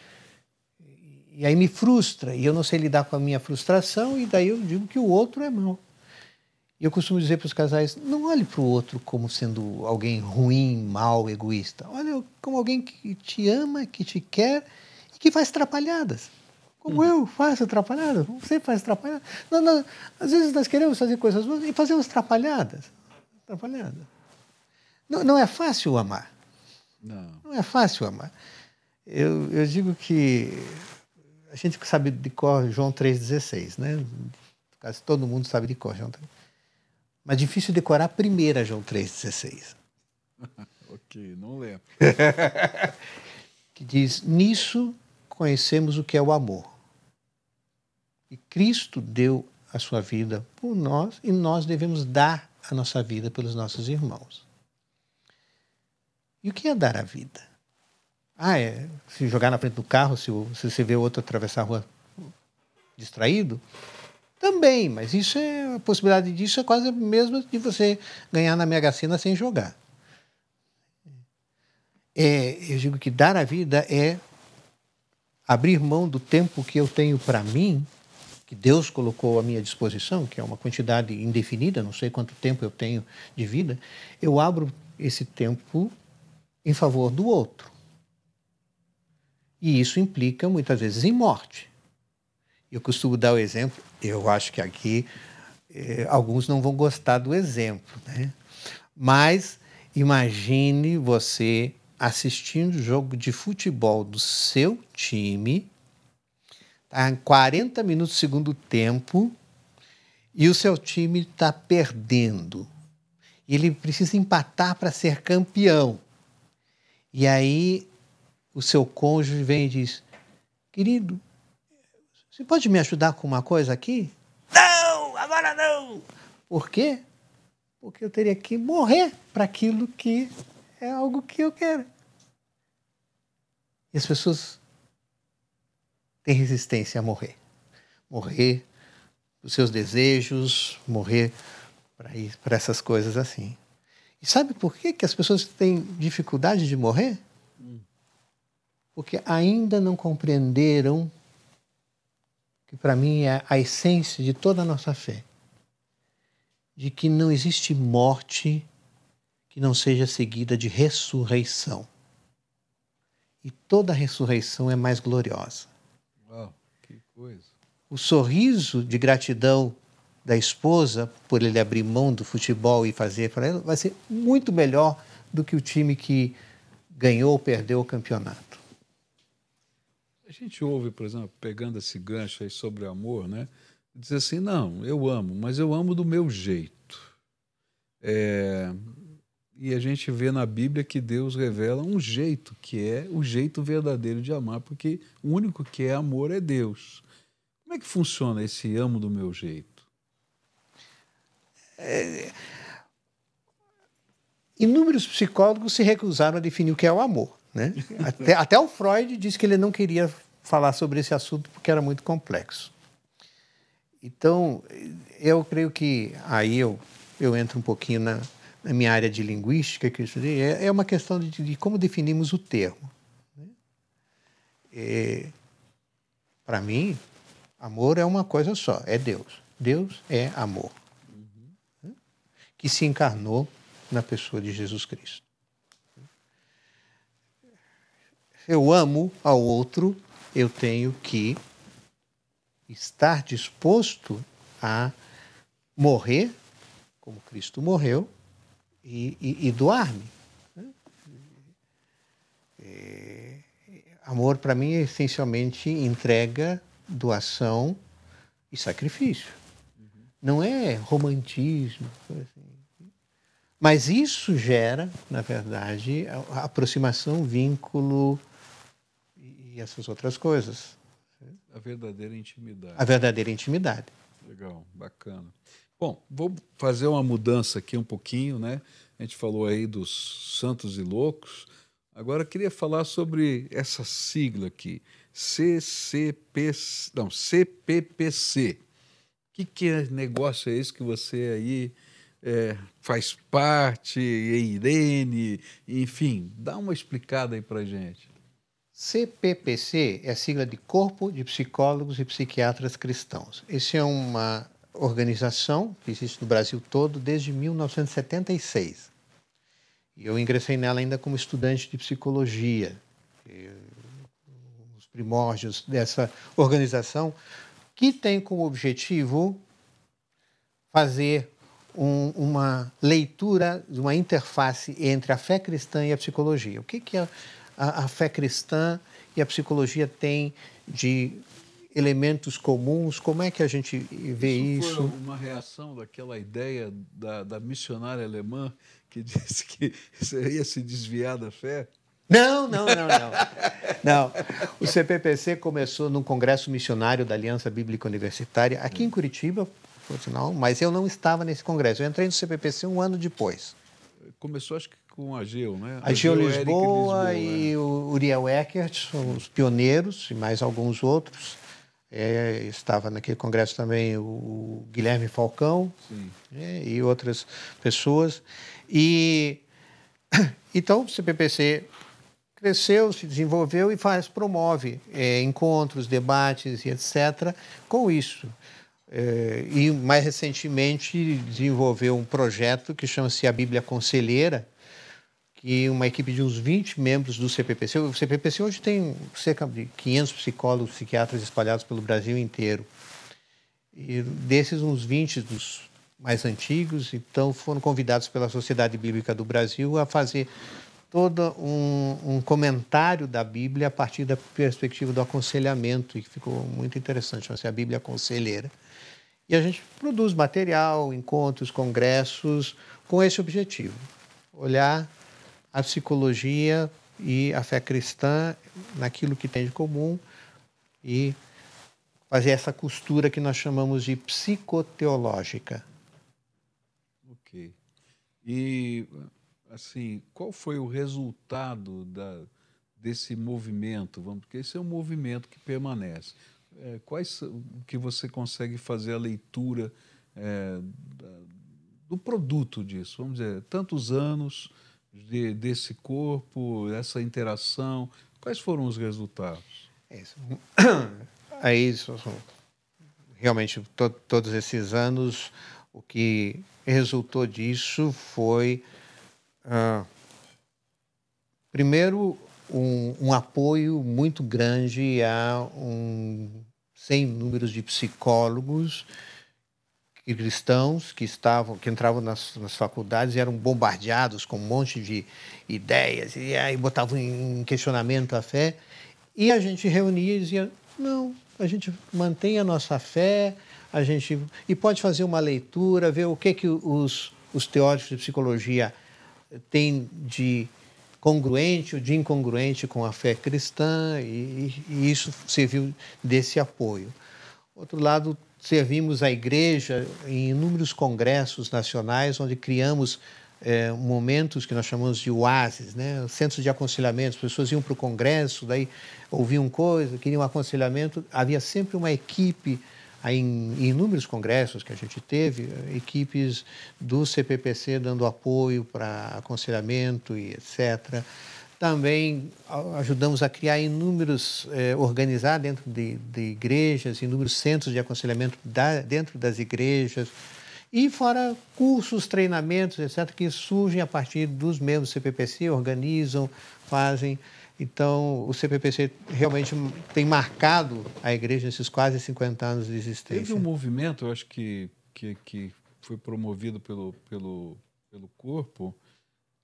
E aí me frustra, e eu não sei lidar com a minha frustração, e daí eu digo que o outro é mau. E eu costumo dizer para os casais: não olhe para o outro como sendo alguém ruim, mau, egoísta. Olha como alguém que te ama, que te quer e que faz atrapalhadas. Como eu faço atrapalhadas, você faz atrapalhadas. Não, não, às vezes nós queremos fazer coisas boas e fazemos atrapalhadas. atrapalhadas. Não, não é fácil amar. Não. Não é fácil amar. Eu, eu digo que a gente sabe de cor João 3,16, né? Quase todo mundo sabe de cor João 3. Mas difícil decorar a primeira João 3,16. ok, não lembro. que diz: Nisso conhecemos o que é o amor. E Cristo deu a sua vida por nós e nós devemos dar a nossa vida pelos nossos irmãos. E o que é dar a vida? Ah, é se jogar na frente do carro, se, se você vê outro atravessar a rua distraído? Também, mas isso é a possibilidade disso é quase a mesma de você ganhar na Mega Sena sem jogar. É, eu digo que dar a vida é abrir mão do tempo que eu tenho para mim, que Deus colocou à minha disposição, que é uma quantidade indefinida, não sei quanto tempo eu tenho de vida, eu abro esse tempo em favor do outro. E isso implica muitas vezes em morte. Eu costumo dar o exemplo, eu acho que aqui eh, alguns não vão gostar do exemplo, né? mas imagine você assistindo o jogo de futebol do seu time, tá? 40 minutos do segundo tempo, e o seu time está perdendo. Ele precisa empatar para ser campeão. E aí o seu cônjuge vem e diz: Querido, você pode me ajudar com uma coisa aqui? Não, agora não! Por quê? Porque eu teria que morrer para aquilo que é algo que eu quero. E as pessoas têm resistência a morrer. Morrer os seus desejos, morrer para essas coisas assim. E sabe por que, que as pessoas têm dificuldade de morrer? porque ainda não compreenderam que para mim é a essência de toda a nossa fé, de que não existe morte que não seja seguida de ressurreição. E toda ressurreição é mais gloriosa. Uau, que coisa. O sorriso de gratidão da esposa por ele abrir mão do futebol e fazer para ela vai ser muito melhor do que o time que ganhou ou perdeu o campeonato. A gente ouve, por exemplo, pegando esse gancho aí sobre amor, né? Dizer assim, não, eu amo, mas eu amo do meu jeito. É... E a gente vê na Bíblia que Deus revela um jeito, que é o jeito verdadeiro de amar, porque o único que é amor é Deus. Como é que funciona esse amo do meu jeito? É... Inúmeros psicólogos se recusaram a definir o que é o amor. Né? Até, até o Freud disse que ele não queria falar sobre esse assunto porque era muito complexo. Então, eu creio que aí eu, eu entro um pouquinho na, na minha área de linguística, que eu estudei, é, é uma questão de, de, como definimos o termo. Né? É, Para mim, amor é uma coisa só, é Deus. Deus é amor, uhum. que se encarnou na pessoa de Jesus Cristo. Eu amo ao outro, eu tenho que estar disposto a morrer, como Cristo morreu, e, e, e doar-me. É, amor, para mim, é essencialmente entrega, doação e sacrifício. Não é romantismo. Assim. Mas isso gera, na verdade, aproximação, vínculo, e essas outras coisas. A verdadeira intimidade. A verdadeira intimidade. Legal, bacana. Bom, vou fazer uma mudança aqui um pouquinho, né? A gente falou aí dos santos e loucos. Agora queria falar sobre essa sigla aqui, CCP, não, CPPC. Que que é negócio é esse que você aí é, faz parte, Irene, enfim, dá uma explicada aí para gente. CPPC é a sigla de Corpo de Psicólogos e Psiquiatras Cristãos. Essa é uma organização que existe no Brasil todo desde 1976. E eu ingressei nela ainda como estudante de psicologia. Os primórdios dessa organização, que tem como objetivo fazer um, uma leitura, uma interface entre a fé cristã e a psicologia. O que, que é a, a fé cristã e a psicologia tem de elementos comuns? Como é que a gente vê isso? isso? Foi uma reação daquela ideia da, da missionária alemã que disse que ia se desviar da fé? Não, não, não, não. Não. O CPPC começou num congresso missionário da Aliança Bíblica Universitária, aqui em Curitiba, por sinal, mas eu não estava nesse congresso. Eu entrei no CPPC um ano depois. Começou, acho que com a Geo, né? A, a Geo, Lisboa, Lisboa e né? o Uriel Eckert, os pioneiros, e mais alguns outros. É, estava naquele congresso também o Guilherme Falcão é, e outras pessoas. E então o CPPC cresceu, se desenvolveu e faz, promove é, encontros, debates e etc. com isso. É, e mais recentemente desenvolveu um projeto que chama-se a Bíblia Conselheira, que uma equipe de uns 20 membros do CPPC, o CPPC hoje tem cerca de 500 psicólogos, psiquiatras espalhados pelo Brasil inteiro. E desses, uns 20 dos mais antigos, então foram convidados pela Sociedade Bíblica do Brasil a fazer todo um, um comentário da Bíblia a partir da perspectiva do aconselhamento, e que ficou muito interessante, chama-se a Bíblia Conselheira. E a gente produz material, encontros, congressos com esse objetivo: olhar a psicologia e a fé cristã naquilo que tem de comum e fazer essa costura que nós chamamos de psicoteológica. Ok. E, assim, qual foi o resultado da, desse movimento? Vamos, porque esse é um movimento que permanece. É, quais que você consegue fazer a leitura é, do produto disso? Vamos dizer, tantos anos de, desse corpo, essa interação? Quais foram os resultados? É isso. Aí, realmente, to, todos esses anos, o que resultou disso foi, ah, primeiro, um, um, apoio muito grande a um, sem números de psicólogos cristãos que estavam que entravam nas, nas, faculdades e eram bombardeados com um monte de ideias e aí botavam em questionamento a fé. E a gente reunia e dizia não a gente mantém a nossa fé a gente e pode fazer uma leitura ver o que que os, os teóricos de psicologia têm de congruente ou de incongruente com a fé cristã. E, e isso serviu desse apoio. Outro lado servimos a igreja em inúmeros congressos nacionais, onde criamos é, momentos que nós chamamos de oásis, né? centros de aconselhamento. As pessoas iam para o congresso, daí ouviam coisas, queriam aconselhamento. Havia sempre uma equipe, em inúmeros congressos que a gente teve, equipes do CPPC dando apoio para aconselhamento e etc. Também ajudamos a criar inúmeros, eh, organizar dentro de, de, igrejas, inúmeros centros de aconselhamento da, dentro das igrejas. E fora cursos, treinamentos, etc., que surgem a partir dos membros do CPPC, organizam, fazem. Então, o CPPC realmente tem marcado a igreja nesses quase 50 anos de existência. Teve um movimento, eu acho que, que, que foi promovido pelo, pelo, pelo corpo,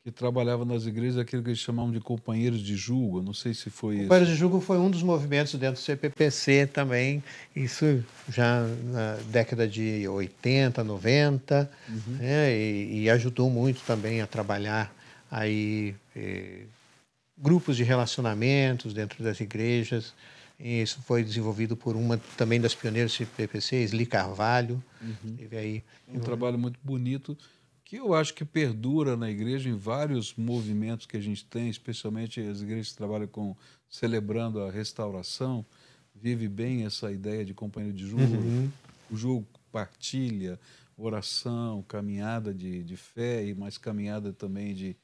que trabalhava nas igrejas aquilo que eles chamavam de companheiros de julgo. Não sei se foi isso. Companheiros de julgo foi um dos movimentos dentro do CPPC também. Isso já na década de 80, 90, uhum. né? e, e, ajudou muito também a trabalhar aí eh, grupos de relacionamentos dentro das igrejas. E isso foi desenvolvido por uma também das pioneiras do CPPC, Sli Carvalho. Uhum. Teve aí um trabalho muito bonito que eu acho que perdura na igreja em vários movimentos que a gente tem, especialmente as igrejas que trabalham com celebrando a restauração, vive bem essa ideia de companheiro de jogo, uhum. o jogo partilha, oração, caminhada de, de fé e mais caminhada também de,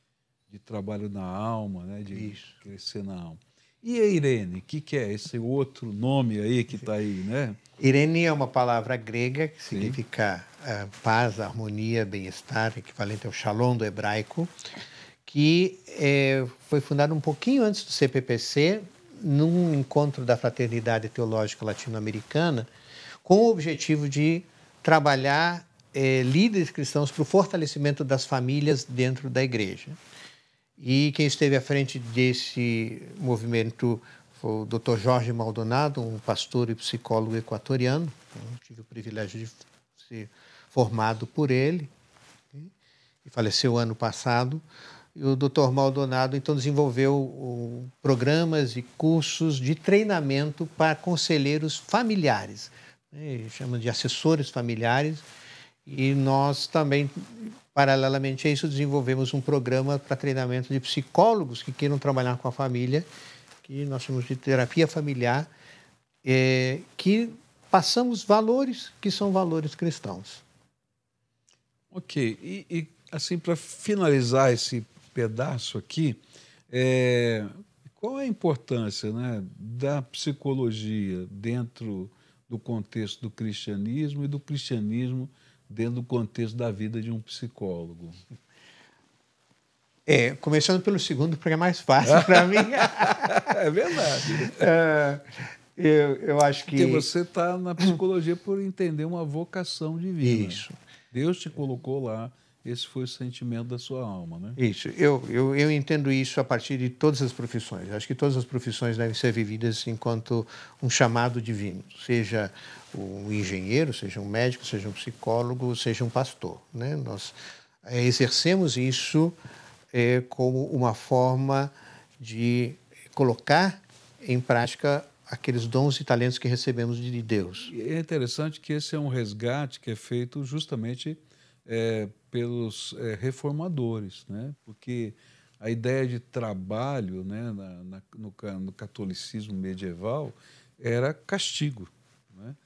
de trabalho na alma, né, de Isso. crescer na alma. E a Irene, o que, que, é esse outro nome aí que está aí, né? Irene é uma palavra grega que Sim. significa uh, paz, harmonia, bem-estar, equivalente ao shalom do hebraico, que eh, foi fundada um pouquinho antes do CPPC, num encontro da Fraternidade Teológica Latino-Americana, com o objetivo de trabalhar eh, líderes cristãos para o fortalecimento das famílias dentro da igreja. E quem esteve à frente desse movimento foi o Dr. Jorge Maldonado, um pastor e psicólogo equatoriano. Eu tive o privilégio de ser formado por ele, e faleceu ano passado. E o Dr. Maldonado então desenvolveu programas e cursos de treinamento para conselheiros familiares, né? chama de assessores familiares. E nós também, paralelamente a isso, desenvolvemos um programa para treinamento de psicólogos que queiram trabalhar com a família, que nós chamamos de terapia familiar, é, que passamos valores que são valores cristãos. Ok, e, e assim, para finalizar esse pedaço aqui, é, qual é a importância né, da psicologia dentro do contexto do cristianismo e do cristianismo dentro do contexto da vida de um psicólogo? É, começando pelo segundo, porque é mais fácil para mim. é verdade. É, eu, eu acho que. Porque você está na psicologia por entender uma vocação divina. Isso. Deus te colocou lá esse foi o sentimento da sua alma, né? Isso. Eu, eu, eu entendo isso a partir de todas as profissões. Acho que todas as profissões devem ser vividas enquanto um chamado divino, seja um engenheiro, seja um médico, seja um psicólogo, seja um pastor. Né? Nós é, exercemos isso é, como uma forma de colocar em prática aqueles dons e talentos que recebemos de Deus. E é interessante que esse é um resgate que é feito justamente é, pelos é, reformadores, né? porque a ideia de trabalho né, na, na, no, no, catolicismo medieval era castigo. Né?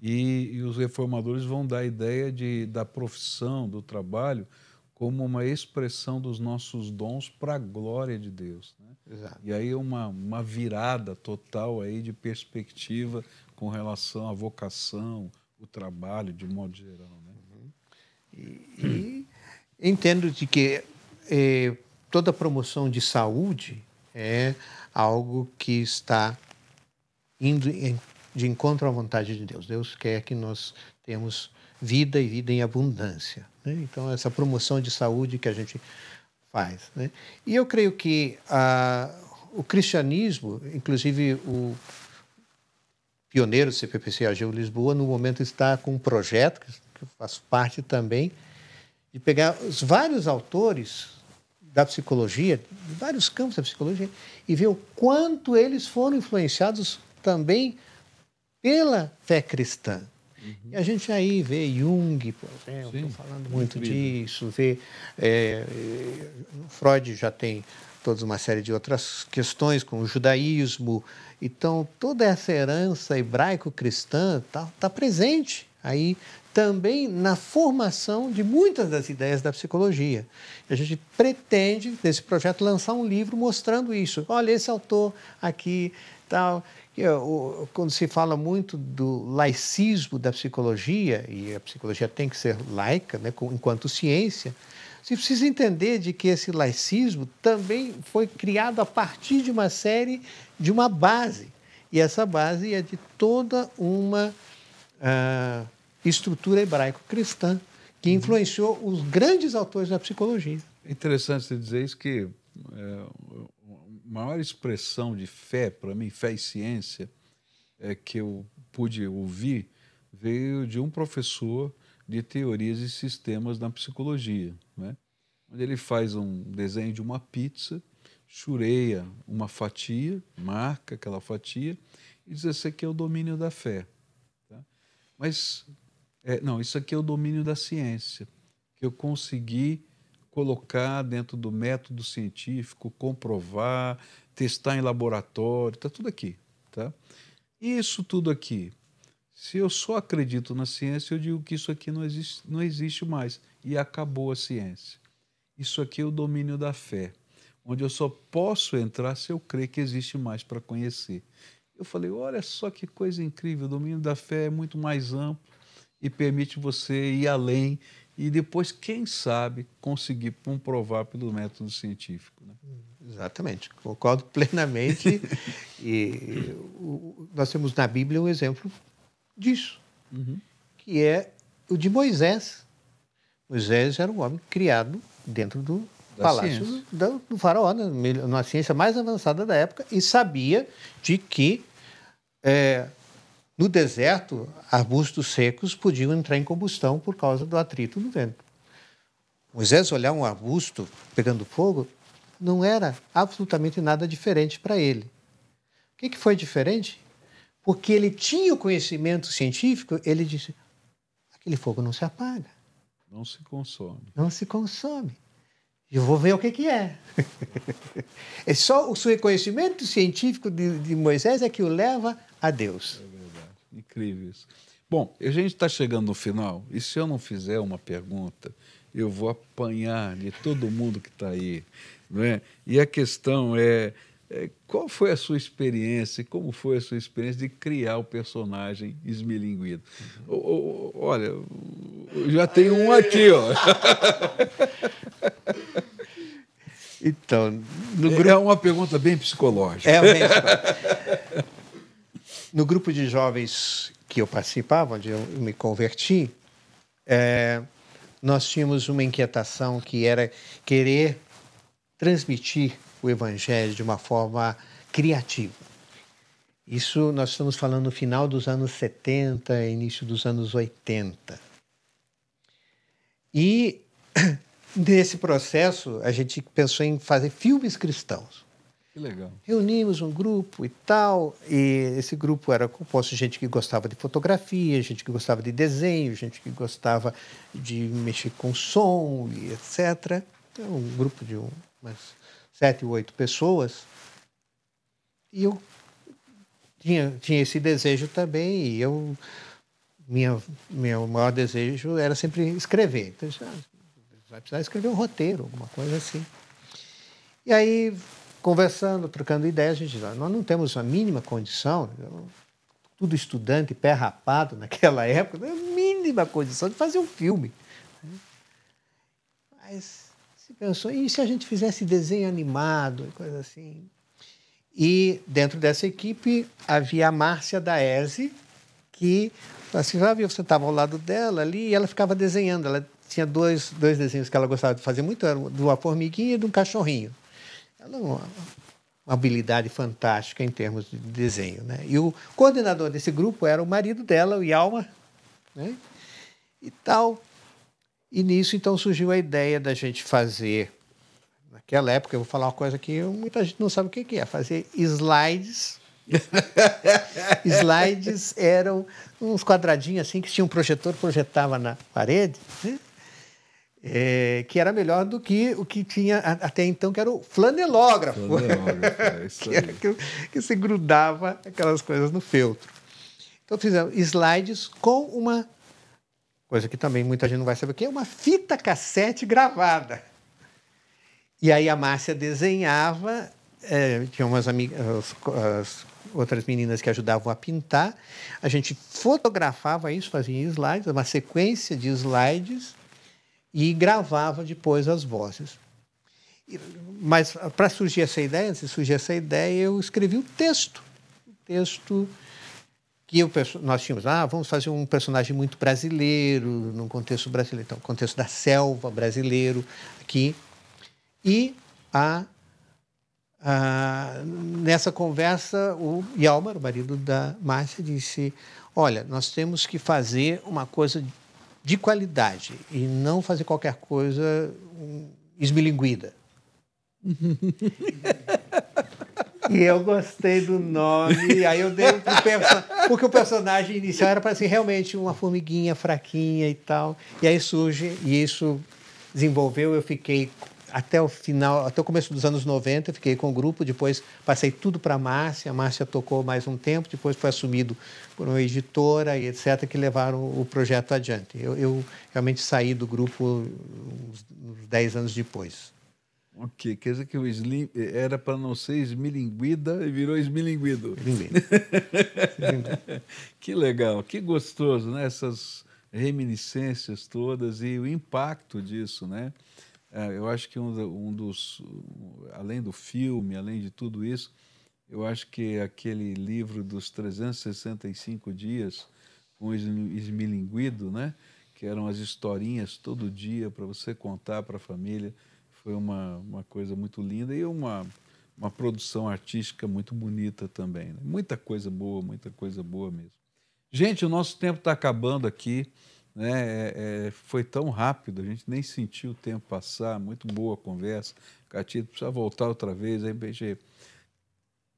E, e, os reformadores vão dar a ideia de, da profissão, do trabalho, como uma expressão dos nossos dons para a glória de Deus. Né? E aí uma, uma virada total aí de perspectiva com relação à vocação, o trabalho de modo geral. E, entendo de que eh, toda promoção de saúde é algo que está indo em, de encontro à vontade de Deus. Deus quer que nós tenhamos vida e vida em abundância. Né? Então, essa promoção de saúde que a gente faz. Né? E eu creio que a, o cristianismo, inclusive o pioneiro do CPPC AGU Lisboa, no momento está com um projeto eu faço parte também, de pegar os vários autores da psicologia, de vários campos da psicologia, e ver o quanto eles foram influenciados também pela fé cristã. Uhum. E a gente aí vê Jung, por exemplo, Sim, falando muito disso, vê é, Freud já tem toda uma série de outras questões, como o judaísmo. Então, toda essa herança hebraico-cristã está tá presente aí também na formação de muitas das ideias da psicologia. A gente pretende, nesse projeto, lançar um livro mostrando isso. Olha, esse autor aqui, tal. Quando se fala muito do laicismo da psicologia, e a psicologia tem que ser laica, né, enquanto ciência, você precisa entender de que esse laicismo também foi criado a partir de uma série, de uma base. E essa base é de toda uma uh, estrutura hebraico-cristã que uhum. influenciou os grandes autores da psicologia. É interessante você dizer isso que é, a maior expressão de fé, para mim, fé e ciência, é que eu pude ouvir, veio de um professor de teorias e sistemas na psicologia, né? onde ele faz um desenho de uma pizza, chureia uma fatia, marca aquela fatia e diz: Esse aqui é o domínio da fé. Tá? Mas é, não, isso aqui é o domínio da ciência, que eu consegui colocar dentro do método científico, comprovar, testar em laboratório, está tudo aqui. Tá? Isso tudo aqui, se eu só acredito na ciência, eu digo que isso aqui não existe, não existe mais e acabou a ciência. Isso aqui é o domínio da fé, onde eu só posso entrar se eu crer que existe mais para conhecer. Eu falei, olha só que coisa incrível, o domínio da fé é muito mais amplo e permite você ir além e depois, quem sabe, conseguir comprovar pelo método científico. Né? Exatamente, concordo plenamente. e o, nós temos na Bíblia um exemplo disso, uhum. que é o de Moisés. Moisés era um homem criado dentro do palácio do, do, faraó, né? na ciência mais avançada da época, e sabia de que é, no deserto arbustos secos podiam entrar em combustão por causa do atrito do vento. Moisés olhar um arbusto pegando fogo não era absolutamente nada diferente para ele. O que, que foi diferente? Porque ele tinha o conhecimento científico, ele disse: aquele fogo não se apaga. Não se consome. Não se consome. Eu vou ver o que, que é. é só o seu conhecimento científico de, de Moisés é que o leva a Deus. É. Incrível isso. Bom, a gente está chegando no final, e se eu não fizer uma pergunta, eu vou apanhar de todo mundo que está aí. Não é? E a questão é, é, qual foi a sua experiência como foi a sua experiência de criar o personagem esmilinguido? Uhum. olha, já tem um aqui, ó. Então, no grupo... é uma pergunta bem psicológica. É bem No grupo de jovens que eu participava, onde eu me converti, é, nós tínhamos uma inquietação que era querer transmitir o evangelho de uma forma criativa. Isso nós estamos falando no final dos anos 70, início dos anos 80. E nesse processo a gente pensou em fazer filmes cristãos. Que legal. Reunimos um grupo e tal, e esse grupo era composto de gente que gostava de fotografia, gente que gostava de desenho, gente que gostava de mexer com som e etc. Então, um grupo de umas sete, oito pessoas. E eu tinha, tinha esse desejo também, e eu minha, meu maior desejo era sempre escrever. Então, ah, vai precisar escrever um roteiro, alguma coisa assim. E aí conversando, trocando ideias, a gente diz, nós não temos a mínima condição, tudo estudante, pé rapado naquela época, a mínima condição de fazer um filme. Mas se pensou, e se a gente fizesse desenho animado, coisa assim? E dentro dessa equipe havia a Márcia da ESE, que assim, já viu, você estava ao lado dela ali e ela ficava desenhando. Ela tinha dois, dois desenhos que ela gostava de fazer muito, era de uma formiguinha e de um cachorrinho. Ela é uma, uma habilidade fantástica em termos de desenho. Né? E o coordenador desse grupo era o marido dela, o Yalma, né? e tal. E nisso, então, surgiu a ideia da gente fazer, naquela época, eu vou falar uma coisa que muita gente não sabe o que é, fazer slides. slides eram uns quadradinhos assim que tinha um projetor, projetava na parede, né? É, que era melhor do que o que tinha até então, que era o flanelógrafo. Flanelógrafo, é isso que, que, que se grudava aquelas coisas no feltro. Então fizemos slides com uma coisa que também muita gente não vai saber o que é, uma fita cassete gravada. E aí a Márcia desenhava, é, tinha umas amigas, as, as outras meninas que ajudavam a pintar, a gente fotografava isso, fazia slides, uma sequência de slides, e gravava depois as vozes. Mas para surgir essa ideia, de surgir essa ideia, eu escrevi um texto. Um texto que eu, nós tínhamos, ah, vamos fazer um personagem muito brasileiro, num contexto brasileiro, então, contexto da selva brasileiro aqui. E a, a, nessa conversa, o Yalmar, o marido da Márcia, disse: Olha, nós temos que fazer uma coisa de qualidade e não fazer qualquer coisa esmilinguida. e eu gostei do nome, aí eu dei pro personagem, porque o personagem inicial era para ser realmente uma formiguinha fraquinha e tal. E aí surge, e isso desenvolveu, eu fiquei até o final, até o começo dos anos 90, fiquei com o grupo, depois passei tudo para a Márcia, a Márcia tocou mais um tempo, depois foi assumido por uma editora e etc., que levaram o projeto adiante. Eu, eu realmente saí do grupo uns, uns 10 anos depois. Ok, quer dizer que o Slim era para não ser esmilinguida e virou esmilinguido. que legal, que gostoso, né? Essas reminiscências todas e o impacto disso, né? É, eu acho que um, um, dos, além do filme, além de tudo isso, eu acho que aquele livro dos 365 dias com Esmilinguido, né? que eram as historinhas todo dia para você contar para a família, foi uma, uma coisa muito linda e uma, uma produção artística muito bonita também. Né? Muita coisa boa, muita coisa boa mesmo. Gente, o nosso tempo está acabando aqui. Né? É, é, foi tão rápido, a gente nem sentiu o tempo passar. Muito boa a conversa. Catito precisa voltar outra vez, aí gente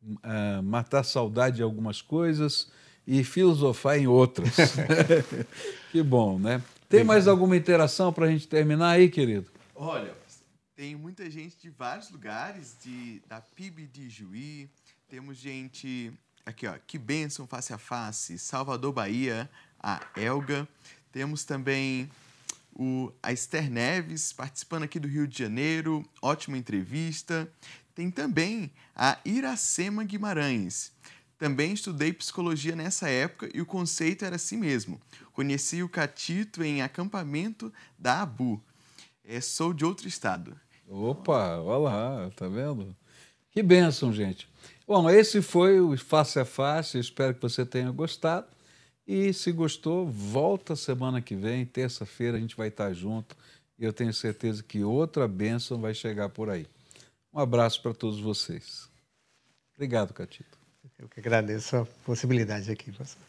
uh, matar a saudade de algumas coisas e filosofar em outras. que bom, né? Tem mais alguma interação para a gente terminar aí, querido? Olha, tem muita gente de vários lugares, de, da PIB de Juí, temos gente aqui, ó, que benção face a face, Salvador, Bahia, a Elga, temos também o, a Esther Neves participando aqui do Rio de Janeiro, ótima entrevista. Tem também a Iracema Guimarães. Também estudei psicologia nessa época e o conceito era assim mesmo. Conheci o Catito em acampamento da ABU. É, sou de outro estado. Opa, olha lá, tá vendo? Que bênção, gente. Bom, esse foi o Face a Face, espero que você tenha gostado. E se gostou, volta semana que vem, terça-feira, a gente vai estar junto. E eu tenho certeza que outra bênção vai chegar por aí. Um abraço para todos vocês. Obrigado, Catito. Eu que agradeço a possibilidade aqui, pastor.